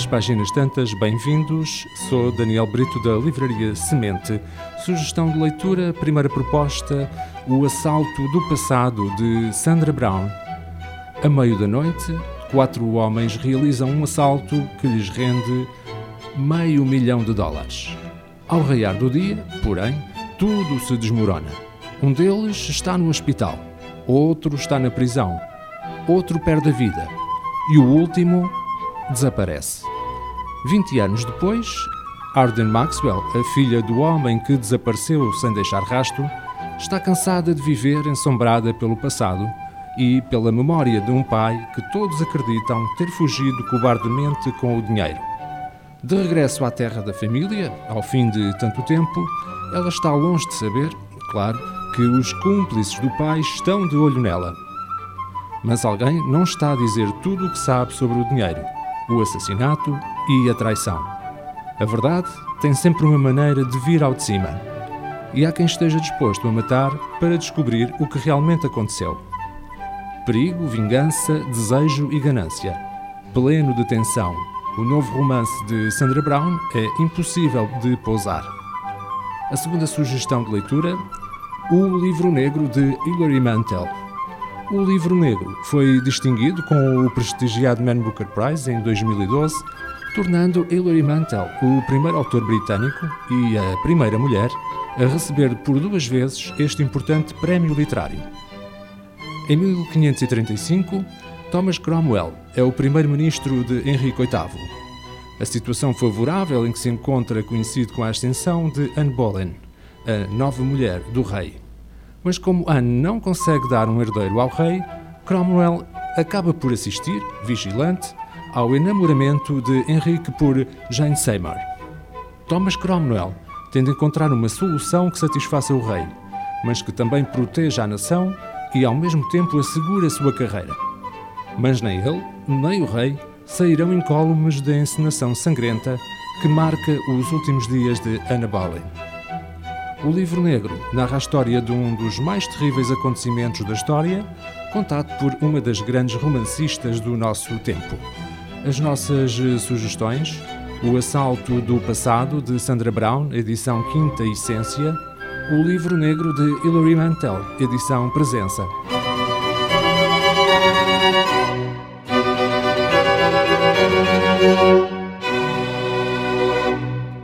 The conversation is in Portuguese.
às páginas tantas, bem-vindos. Sou Daniel Brito da Livraria Semente. Sugestão de leitura, primeira proposta: O Assalto do Passado de Sandra Brown. A meio da noite, quatro homens realizam um assalto que lhes rende meio milhão de dólares. Ao raiar do dia, porém, tudo se desmorona. Um deles está no hospital, outro está na prisão, outro perde a vida e o último desaparece. 20 anos depois, Arden Maxwell, a filha do homem que desapareceu sem deixar rastro, está cansada de viver ensombrada pelo passado e pela memória de um pai que todos acreditam ter fugido cobardemente com o dinheiro. De regresso à terra da família, ao fim de tanto tempo, ela está longe de saber, claro, que os cúmplices do pai estão de olho nela. Mas alguém não está a dizer tudo o que sabe sobre o dinheiro o assassinato e a traição. A verdade tem sempre uma maneira de vir ao de cima. E há quem esteja disposto a matar para descobrir o que realmente aconteceu. Perigo, vingança, desejo e ganância. Pleno de tensão, o novo romance de Sandra Brown é impossível de pousar. A segunda sugestão de leitura, O Livro Negro de Hilary Mantel. O livro negro foi distinguido com o prestigiado Man Booker Prize em 2012, tornando Hilary Mantel o primeiro autor britânico e a primeira mulher a receber por duas vezes este importante prémio literário. Em 1535, Thomas Cromwell é o primeiro-ministro de Henrique VIII. A situação favorável em que se encontra coincide com a ascensão de Anne Boleyn, a nova mulher do rei. Mas como Anne não consegue dar um herdeiro ao rei, Cromwell acaba por assistir, vigilante, ao enamoramento de Henrique por Jane Seymour. Thomas Cromwell tende a encontrar uma solução que satisfaça o rei, mas que também proteja a nação e ao mesmo tempo assegure a sua carreira. Mas nem ele, nem o rei sairão incólumes da encenação sangrenta que marca os últimos dias de Anna Boleyn. O livro negro narra a história de um dos mais terríveis acontecimentos da história, contado por uma das grandes romancistas do nosso tempo. As nossas sugestões: O Assalto do Passado, de Sandra Brown, edição Quinta Essência, O Livro Negro de Hilary Mantel, edição Presença.